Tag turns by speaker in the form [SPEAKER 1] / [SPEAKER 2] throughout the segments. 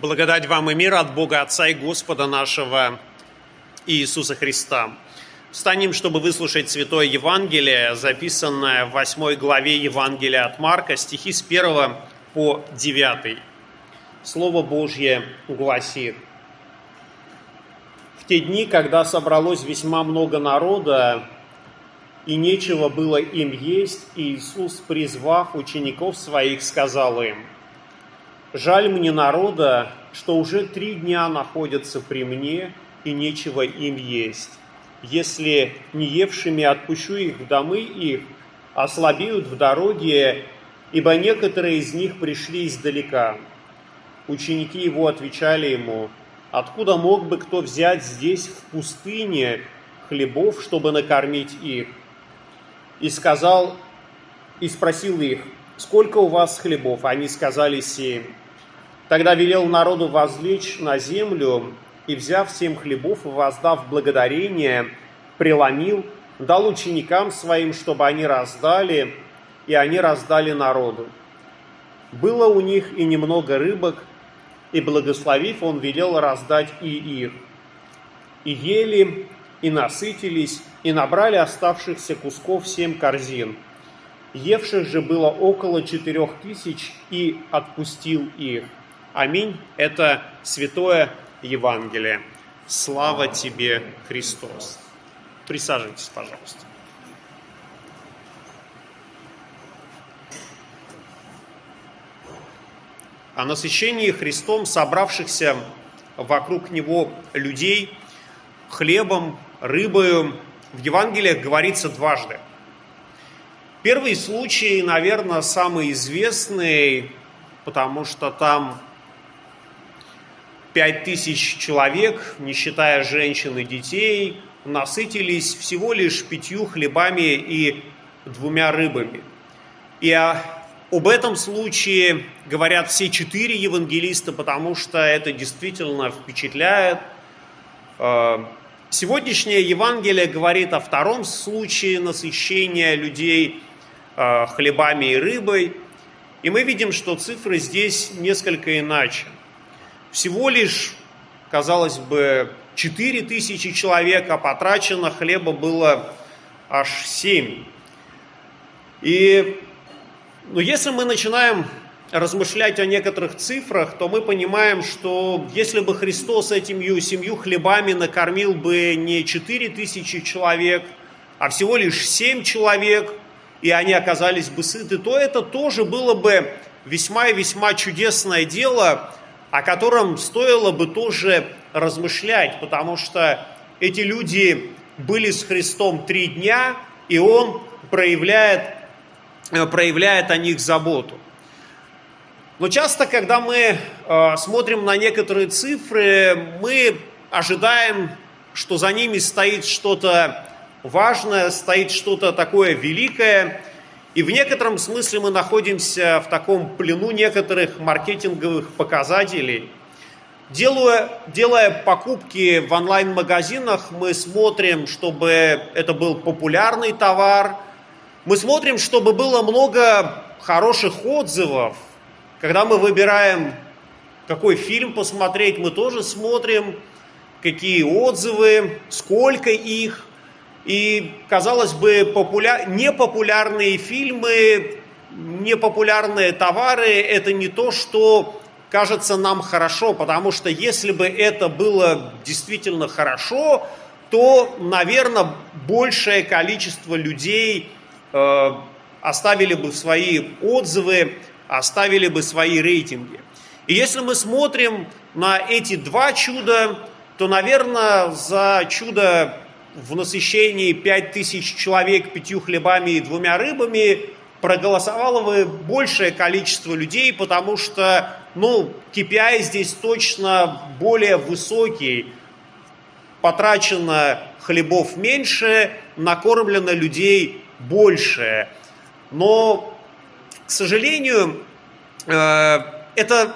[SPEAKER 1] Благодать вам и мир от Бога Отца и Господа нашего Иисуса Христа. Встанем, чтобы выслушать Святое Евангелие, записанное в 8 главе Евангелия от Марка, стихи с 1 по 9. Слово Божье гласит. В те дни, когда собралось весьма много народа, и нечего было им есть, Иисус, призвав учеников своих, сказал им – Жаль мне народа, что уже три дня находятся при мне, и нечего им есть. Если не евшими отпущу их в домы их, ослабеют в дороге, ибо некоторые из них пришли издалека. Ученики его отвечали ему, откуда мог бы кто взять здесь в пустыне хлебов, чтобы накормить их? И сказал, и спросил их, сколько у вас хлебов? Они сказали семь. Тогда велел народу возлечь на землю, и, взяв семь хлебов воздав благодарение, преломил, дал ученикам своим, чтобы они раздали, и они раздали народу. Было у них и немного рыбок, и, благословив, он велел раздать и их. И ели, и насытились, и набрали оставшихся кусков семь корзин. Евших же было около четырех тысяч, и отпустил их. Аминь. Это Святое Евангелие. Слава тебе, Христос. Присаживайтесь, пожалуйста. О насыщении Христом собравшихся вокруг Него людей хлебом, рыбою в Евангелиях говорится дважды. Первый случай, наверное, самый известный, потому что там Пять тысяч человек, не считая женщин и детей, насытились всего лишь пятью хлебами и двумя рыбами. И об этом случае говорят все четыре евангелиста, потому что это действительно впечатляет. Э, сегодняшнее Евангелие говорит о втором случае насыщения людей хлебами и рыбой. И мы видим, что цифры здесь несколько иначе. Всего лишь, казалось бы, 4 тысячи человек, а потрачено хлеба было аж 7. И ну, если мы начинаем размышлять о некоторых цифрах, то мы понимаем, что если бы Христос этими семью хлебами накормил бы не 4 тысячи человек, а всего лишь 7 человек, и они оказались бы сыты, то это тоже было бы весьма и весьма чудесное дело, о котором стоило бы тоже размышлять, потому что эти люди были с Христом три дня, и Он проявляет, э, проявляет о них заботу. Но часто, когда мы э, смотрим на некоторые цифры, мы ожидаем, что за ними стоит что-то важное, стоит что-то такое великое, и в некотором смысле мы находимся в таком плену некоторых маркетинговых показателей. Делая, делая покупки в онлайн-магазинах, мы смотрим, чтобы это был популярный товар. Мы смотрим, чтобы было много хороших отзывов. Когда мы выбираем, какой фильм посмотреть, мы тоже смотрим, какие отзывы, сколько их – и, казалось бы, популя... непопулярные фильмы, непопулярные товары – это не то, что кажется нам хорошо, потому что если бы это было действительно хорошо, то, наверное, большее количество людей э, оставили бы свои отзывы, оставили бы свои рейтинги. И если мы смотрим на эти два чуда, то, наверное, за чудо в насыщении пять тысяч человек пятью хлебами и двумя рыбами проголосовало бы большее количество людей, потому что, ну, KPI здесь точно более высокий. Потрачено хлебов меньше, накормлено людей больше. Но, к сожалению, э, это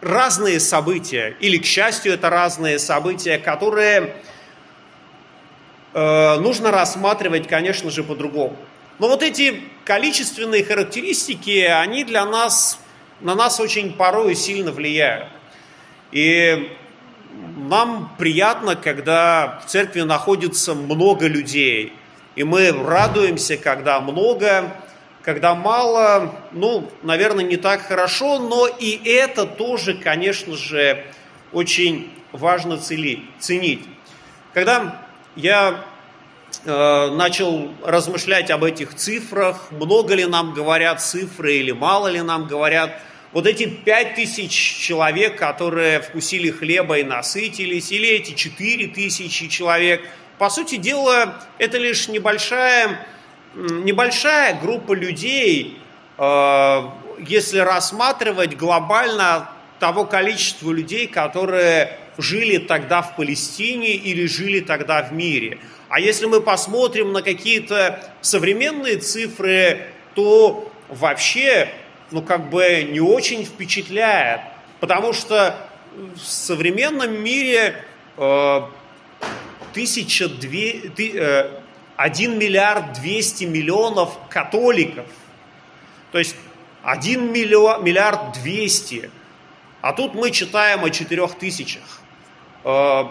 [SPEAKER 1] разные события, или, к счастью, это разные события, которые Э, нужно рассматривать, конечно же, по-другому. Но вот эти количественные характеристики, они для нас, на нас очень порой сильно влияют. И нам приятно, когда в церкви находится много людей. И мы радуемся, когда много, когда мало, ну, наверное, не так хорошо, но и это тоже, конечно же, очень важно ценить. Когда я э, начал размышлять об этих цифрах, много ли нам говорят цифры или мало ли нам говорят, вот эти пять тысяч человек, которые вкусили хлеба и насытились, или эти четыре тысячи человек, по сути дела, это лишь небольшая, небольшая группа людей, э, если рассматривать глобально того количества людей, которые жили тогда в Палестине или жили тогда в мире. А если мы посмотрим на какие-то современные цифры, то вообще, ну как бы не очень впечатляет, потому что в современном мире э, тысяча две, ты, э, 1 миллиард 200 миллионов католиков, то есть 1 миллиард, миллиард 200, а тут мы читаем о 4 тысячах. Э,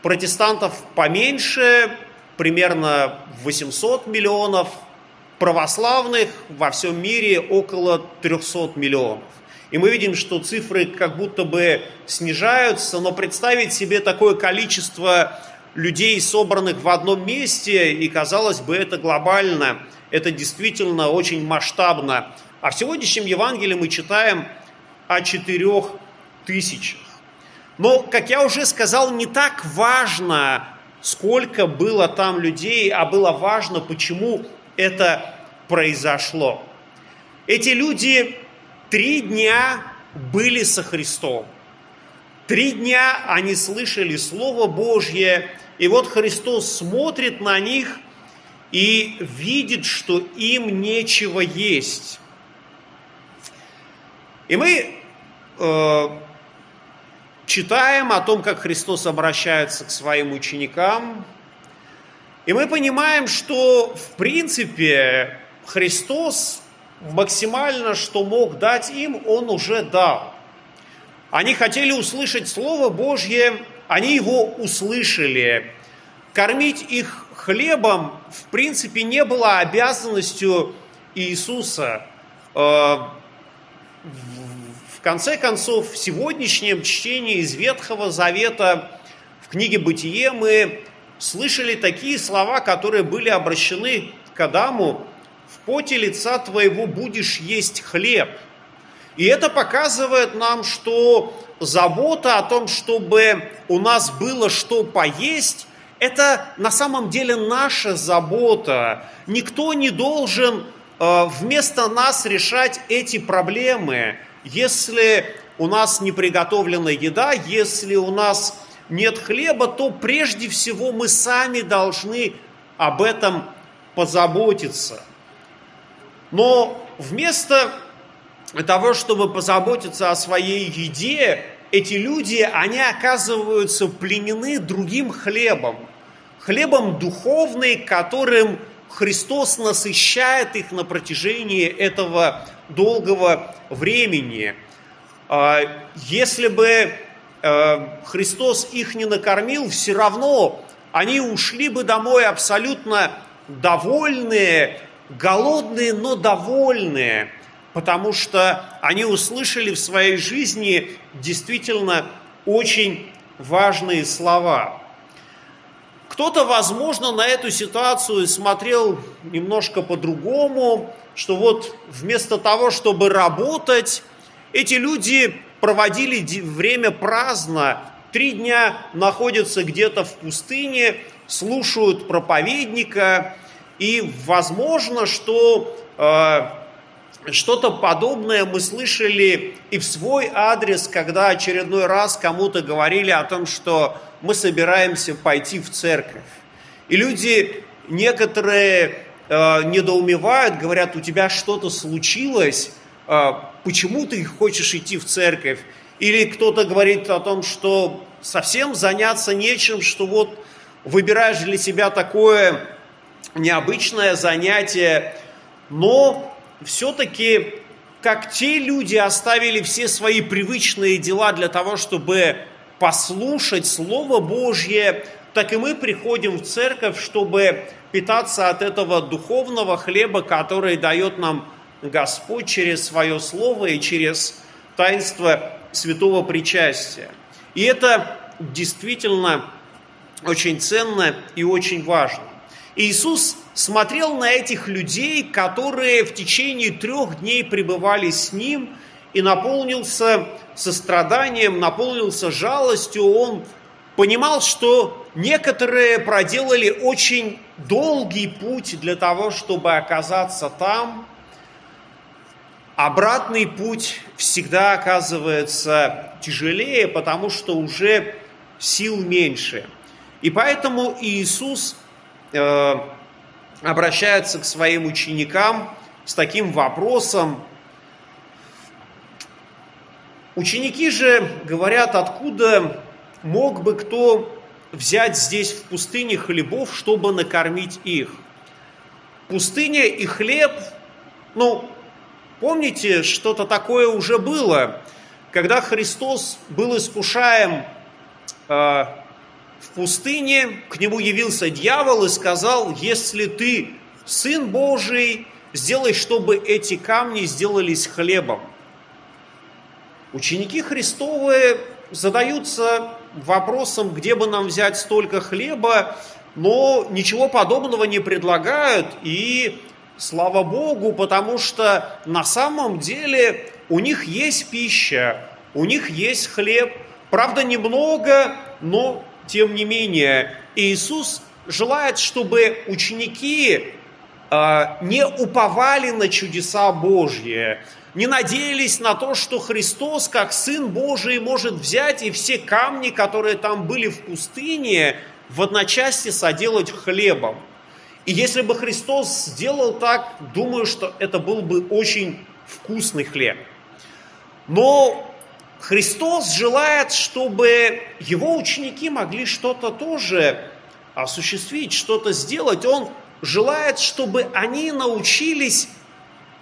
[SPEAKER 1] протестантов поменьше, примерно 800 миллионов, православных во всем мире около 300 миллионов. И мы видим, что цифры как будто бы снижаются, но представить себе такое количество людей, собранных в одном месте, и казалось бы, это глобально, это действительно очень масштабно. А в сегодняшнем Евангелии мы читаем о четырех тысячах. Но, как я уже сказал, не так важно, сколько было там людей, а было важно, почему это произошло. Эти люди три дня были со Христом. Три дня они слышали Слово Божье, и вот Христос смотрит на них и видит, что им нечего есть. И мы э, читаем о том, как Христос обращается к своим ученикам, и мы понимаем, что в принципе Христос максимально, что мог дать им, Он уже дал. Они хотели услышать Слово Божье, они его услышали. Кормить их хлебом, в принципе, не было обязанностью Иисуса. В конце концов, в сегодняшнем чтении из Ветхого Завета в книге «Бытие» мы слышали такие слова, которые были обращены к Адаму «В поте лица твоего будешь есть хлеб». И это показывает нам, что забота о том, чтобы у нас было что поесть, это на самом деле наша забота. Никто не должен э, вместо нас решать эти проблемы. Если у нас не приготовлена еда, если у нас нет хлеба, то прежде всего мы сами должны об этом позаботиться. Но вместо того, чтобы позаботиться о своей еде, эти люди, они оказываются пленены другим хлебом. Хлебом духовным, которым Христос насыщает их на протяжении этого долгого времени. А, если бы э, Христос их не накормил, все равно они ушли бы домой абсолютно довольные, голодные, но довольные, потому что они услышали в своей жизни действительно очень важные слова. Кто-то, возможно, на эту ситуацию смотрел немножко по-другому, что вот вместо того, чтобы работать, эти люди проводили время праздно, три дня находятся где-то в пустыне, слушают проповедника, и возможно, что э, что-то подобное мы слышали и в свой адрес, когда очередной раз кому-то говорили о том, что мы собираемся пойти в церковь. И люди некоторые э, недоумевают, говорят, у тебя что-то случилось, э, почему ты хочешь идти в церковь? Или кто-то говорит о том, что совсем заняться нечем, что вот выбираешь для себя такое необычное занятие, но все-таки как те люди оставили все свои привычные дела для того, чтобы послушать Слово Божье, так и мы приходим в церковь, чтобы питаться от этого духовного хлеба, который дает нам Господь через свое Слово и через таинство святого причастия. И это действительно очень ценно и очень важно. Иисус смотрел на этих людей, которые в течение трех дней пребывали с Ним, и наполнился состраданием, наполнился жалостью. Он понимал, что некоторые проделали очень долгий путь для того, чтобы оказаться там. Обратный путь всегда оказывается тяжелее, потому что уже сил меньше. И поэтому Иисус обращается к своим ученикам с таким вопросом. Ученики же говорят, откуда мог бы кто взять здесь в пустыне хлебов, чтобы накормить их. Пустыня и хлеб, ну, помните, что-то такое уже было, когда Христос был искушаем э, в пустыне, к нему явился дьявол и сказал, если ты Сын Божий, сделай, чтобы эти камни сделались хлебом. Ученики Христовы задаются вопросом, где бы нам взять столько хлеба, но ничего подобного не предлагают, и слава Богу, потому что на самом деле у них есть пища, у них есть хлеб, правда немного, но тем не менее Иисус желает, чтобы ученики э, не уповали на чудеса Божьи, не надеялись на то, что Христос, как Сын Божий, может взять и все камни, которые там были в пустыне, в одночасье соделать хлебом. И если бы Христос сделал так, думаю, что это был бы очень вкусный хлеб. Но Христос желает, чтобы его ученики могли что-то тоже осуществить, что-то сделать. Он желает, чтобы они научились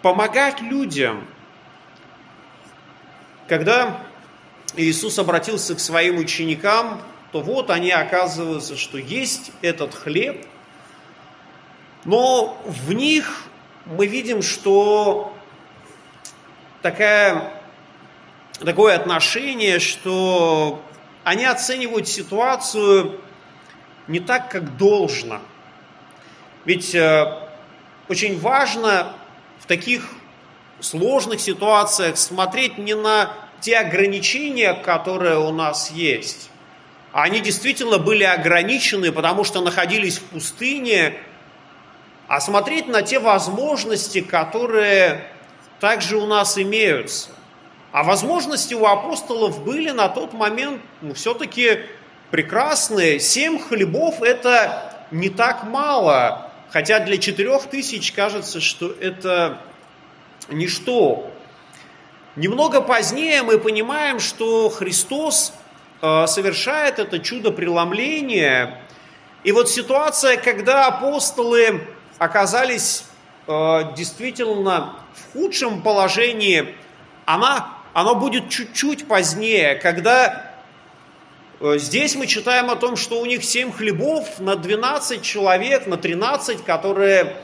[SPEAKER 1] помогать людям, когда Иисус обратился к своим ученикам, то вот они оказываются, что есть этот хлеб, но в них мы видим, что такая, такое отношение, что они оценивают ситуацию не так, как должно. Ведь э, очень важно в таких сложных ситуациях смотреть не на те ограничения, которые у нас есть. Они действительно были ограничены, потому что находились в пустыне, а смотреть на те возможности, которые также у нас имеются. А возможности у апостолов были на тот момент ну, все-таки прекрасные. Семь хлебов – это не так мало, хотя для четырех тысяч кажется, что это ничто. Немного позднее мы понимаем, что Христос э, совершает это чудо преломления. И вот ситуация, когда апостолы оказались э, действительно в худшем положении, она, она будет чуть-чуть позднее, когда э, здесь мы читаем о том, что у них семь хлебов на 12 человек, на 13, которые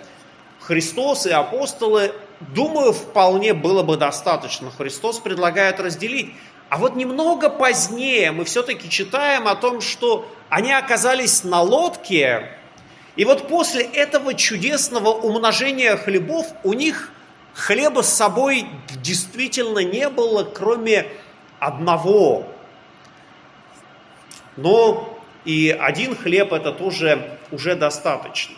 [SPEAKER 1] Христос и апостолы думаю, вполне было бы достаточно. Христос предлагает разделить. А вот немного позднее мы все-таки читаем о том, что они оказались на лодке, и вот после этого чудесного умножения хлебов у них хлеба с собой действительно не было, кроме одного. Но и один хлеб это тоже уже достаточно.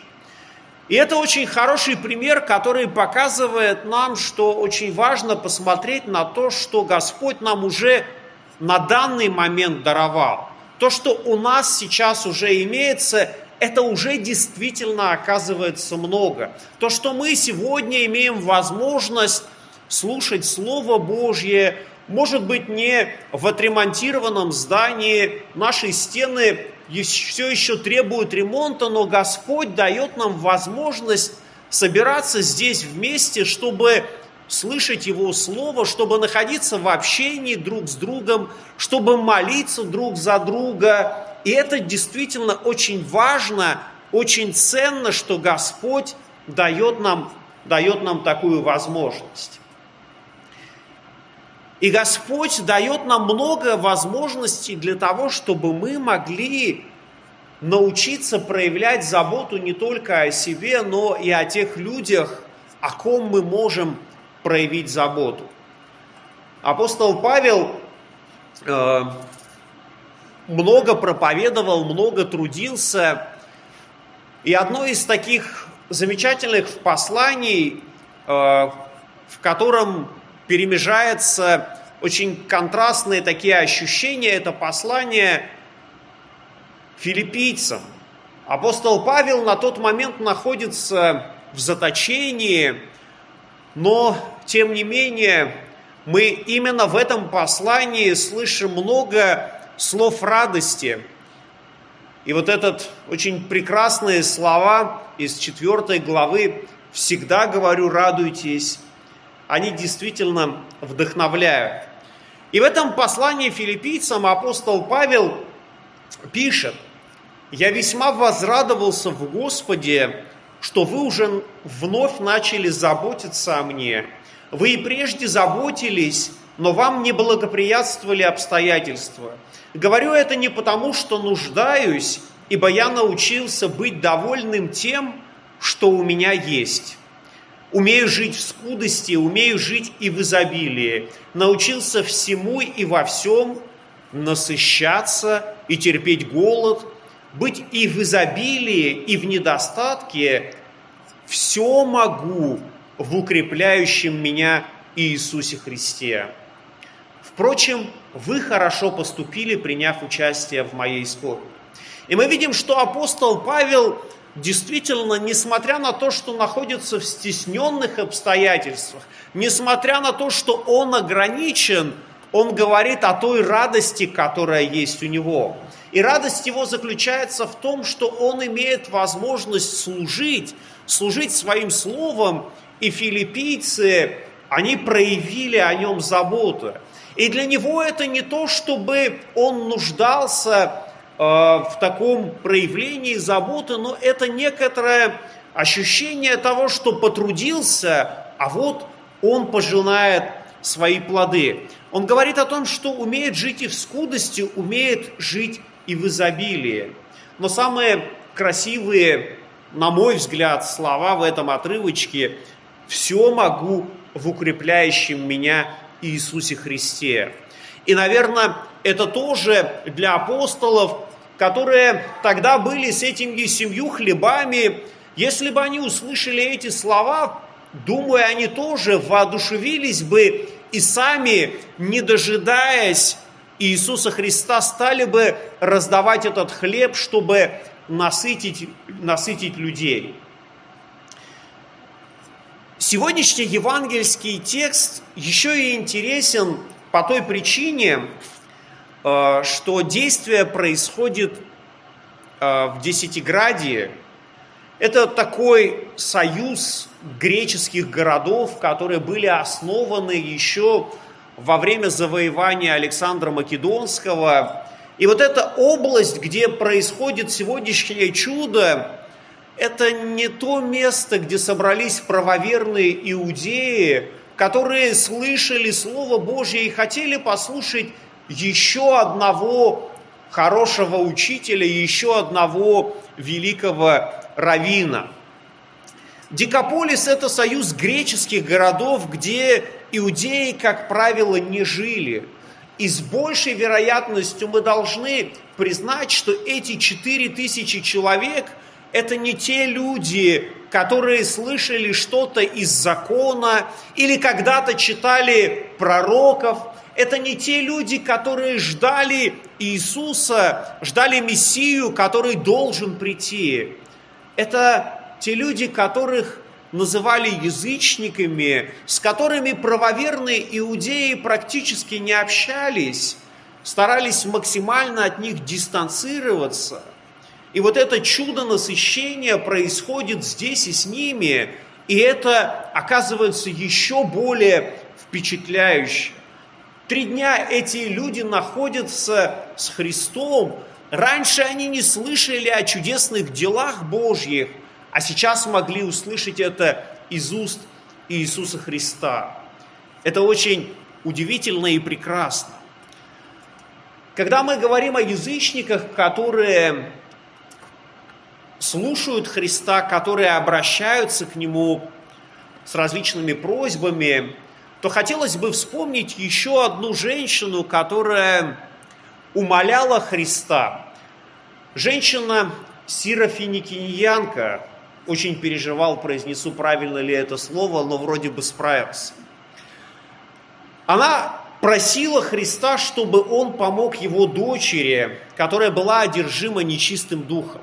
[SPEAKER 1] И это очень хороший пример, который показывает нам, что очень важно посмотреть на то, что Господь нам уже на данный момент даровал. То, что у нас сейчас уже имеется, это уже действительно оказывается много. То, что мы сегодня имеем возможность слушать Слово Божье, может быть, не в отремонтированном здании, наши стены все еще требуют ремонта, но Господь дает нам возможность собираться здесь вместе, чтобы слышать Его Слово, чтобы находиться в общении друг с другом, чтобы молиться друг за друга. И это действительно очень важно, очень ценно, что Господь дает нам, дает нам такую возможность. И Господь дает нам много возможностей для того, чтобы мы могли научиться проявлять заботу не только о себе, но и о тех людях, о ком мы можем проявить заботу. Апостол Павел э, много проповедовал, много трудился, и одно из таких замечательных посланий, э, в котором перемежается очень контрастные такие ощущения, это послание филиппийцам. Апостол Павел на тот момент находится в заточении, но, тем не менее, мы именно в этом послании слышим много слов радости. И вот этот очень прекрасные слова из 4 главы «Всегда говорю, радуйтесь», они действительно вдохновляют. И в этом послании филиппийцам апостол Павел пишет, «Я весьма возрадовался в Господе, что вы уже вновь начали заботиться о мне. Вы и прежде заботились, но вам не благоприятствовали обстоятельства. Говорю это не потому, что нуждаюсь, ибо я научился быть довольным тем, что у меня есть. Умею жить в скудости, умею жить и в изобилии. Научился всему и во всем насыщаться и терпеть голод – быть и в изобилии, и в недостатке, все могу в укрепляющем меня Иисусе Христе. Впрочем, вы хорошо поступили, приняв участие в моей скорби. И мы видим, что апостол Павел действительно, несмотря на то, что находится в стесненных обстоятельствах, несмотря на то, что он ограничен, он говорит о той радости, которая есть у него. И радость его заключается в том, что он имеет возможность служить, служить своим словом, и филиппийцы, они проявили о нем заботу. И для него это не то, чтобы он нуждался э, в таком проявлении заботы, но это некоторое ощущение того, что потрудился, а вот он пожинает свои плоды. Он говорит о том, что умеет жить и в скудости, умеет жить и в изобилии. Но самые красивые, на мой взгляд, слова в этом отрывочке «все могу в укрепляющем меня Иисусе Христе». И, наверное, это тоже для апостолов, которые тогда были с этими семью хлебами, если бы они услышали эти слова, думаю, они тоже воодушевились бы и сами, не дожидаясь Иисуса Христа стали бы раздавать этот хлеб, чтобы насытить, насытить людей. Сегодняшний евангельский текст еще и интересен по той причине, э, что действие происходит э, в Десятиградии. Это такой союз греческих городов, которые были основаны еще во время завоевания Александра Македонского. И вот эта область, где происходит сегодняшнее чудо, это не то место, где собрались правоверные иудеи, которые слышали Слово Божье и хотели послушать еще одного хорошего учителя, еще одного великого равина. Дикополис – это союз греческих городов, где иудеи, как правило, не жили. И с большей вероятностью мы должны признать, что эти четыре тысячи человек – это не те люди, которые слышали что-то из закона или когда-то читали пророков. Это не те люди, которые ждали Иисуса, ждали Мессию, который должен прийти. Это те люди, которых называли язычниками, с которыми правоверные иудеи практически не общались, старались максимально от них дистанцироваться. И вот это чудо насыщения происходит здесь и с ними. И это оказывается еще более впечатляюще. Три дня эти люди находятся с Христом. Раньше они не слышали о чудесных делах Божьих, а сейчас могли услышать это из уст Иисуса Христа. Это очень удивительно и прекрасно. Когда мы говорим о язычниках, которые слушают Христа, которые обращаются к Нему с различными просьбами, то хотелось бы вспомнить еще одну женщину, которая умоляла Христа. Женщина Сирофиникиньянка, очень переживал, произнесу правильно ли это слово, но вроде бы справился. Она просила Христа, чтобы он помог его дочери, которая была одержима нечистым духом.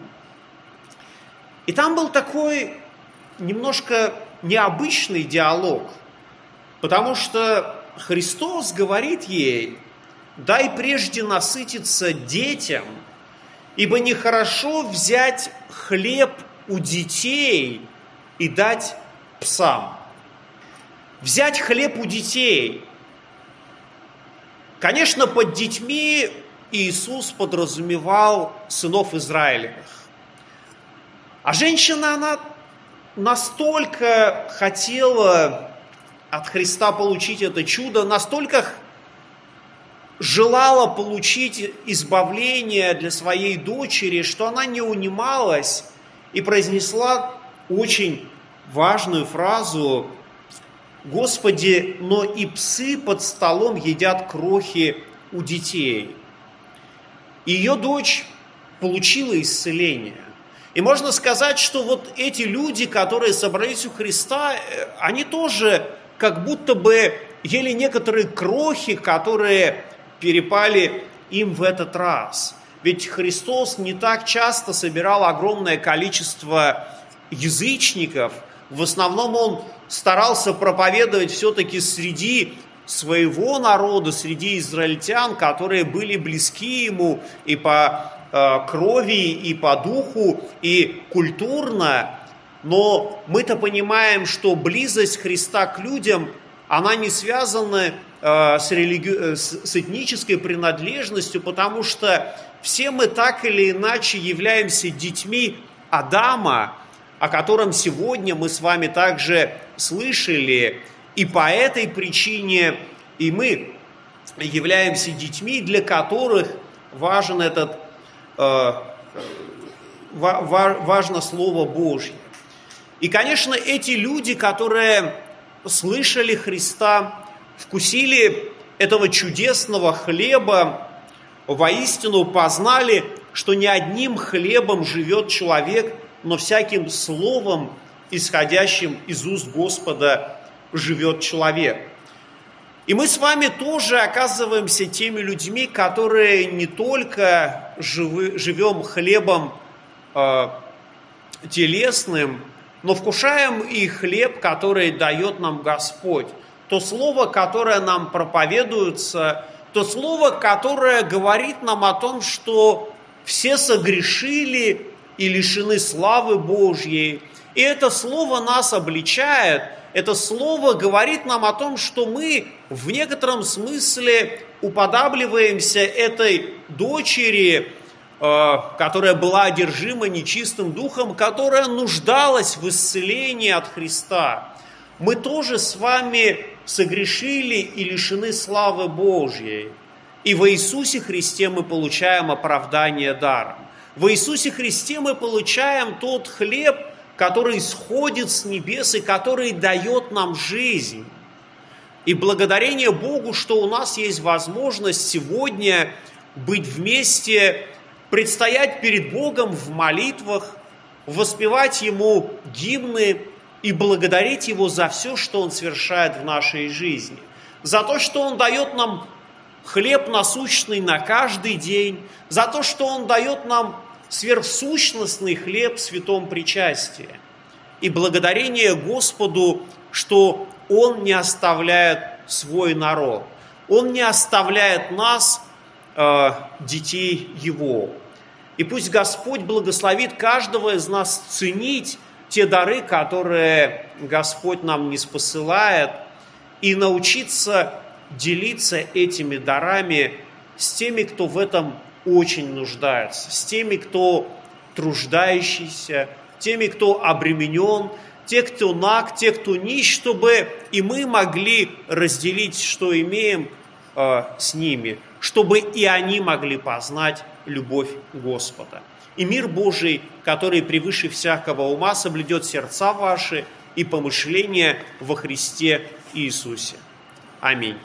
[SPEAKER 1] И там был такой немножко необычный диалог, потому что Христос говорит ей, дай прежде насытиться детям, ибо нехорошо взять хлеб у детей и дать псам. Взять хлеб у детей. Конечно, под детьми Иисус подразумевал сынов Израилевых. А женщина, она настолько хотела от Христа получить это чудо, настолько желала получить избавление для своей дочери, что она не унималась и произнесла очень важную фразу «Господи, но и псы под столом едят крохи у детей». Ее дочь получила исцеление. И можно сказать, что вот эти люди, которые собрались у Христа, э, они тоже как будто бы ели некоторые крохи, которые перепали им в этот раз. Ведь Христос не так часто собирал огромное количество язычников. В основном он старался проповедовать все-таки среди своего народа, среди израильтян, которые были близки ему и по крови и по духу, и культурно, но мы-то понимаем, что близость Христа к людям, она не связана э, с, религи... Э, с этнической принадлежностью, потому что все мы так или иначе являемся детьми Адама, о котором сегодня мы с вами также слышали, и по этой причине и мы являемся детьми, для которых важен этот Э, важно Слово Божье. И, конечно, эти люди, которые слышали Христа, вкусили этого чудесного хлеба, воистину познали, что не одним хлебом живет человек, но всяким словом, исходящим из уст Господа, живет человек. И мы с вами тоже оказываемся теми людьми, которые не только живы, живем хлебом э, телесным, но вкушаем и хлеб, который дает нам Господь. То слово, которое нам проповедуется, то слово, которое говорит нам о том, что все согрешили и лишены славы Божьей. И это слово нас обличает – это слово говорит нам о том, что мы в некотором смысле уподабливаемся этой дочери, э, которая была одержима нечистым духом, которая нуждалась в исцелении от Христа. Мы тоже с вами согрешили и лишены славы Божьей. И в Иисусе Христе мы получаем оправдание даром. В Иисусе Христе мы получаем тот хлеб, который сходит с небес и который дает нам жизнь. И благодарение Богу, что у нас есть возможность сегодня быть вместе, предстоять перед Богом в молитвах, воспевать Ему гимны и благодарить Его за все, что Он совершает в нашей жизни. За то, что Он дает нам хлеб насущный на каждый день, за то, что Он дает нам сверхсущностный хлеб святом причастии. И благодарение Господу, что Он не оставляет свой народ. Он не оставляет нас, э, детей Его. И пусть Господь благословит каждого из нас ценить те дары, которые Господь нам не спосылает, и научиться делиться этими дарами с теми, кто в этом очень нуждается, с теми, кто труждающийся, теми, кто обременен, те, кто наг, те, кто нищ, чтобы и мы могли разделить, что имеем э, с ними, чтобы и они могли познать любовь Господа. И мир Божий, который превыше всякого ума, соблюдет сердца ваши и помышления во Христе Иисусе. Аминь.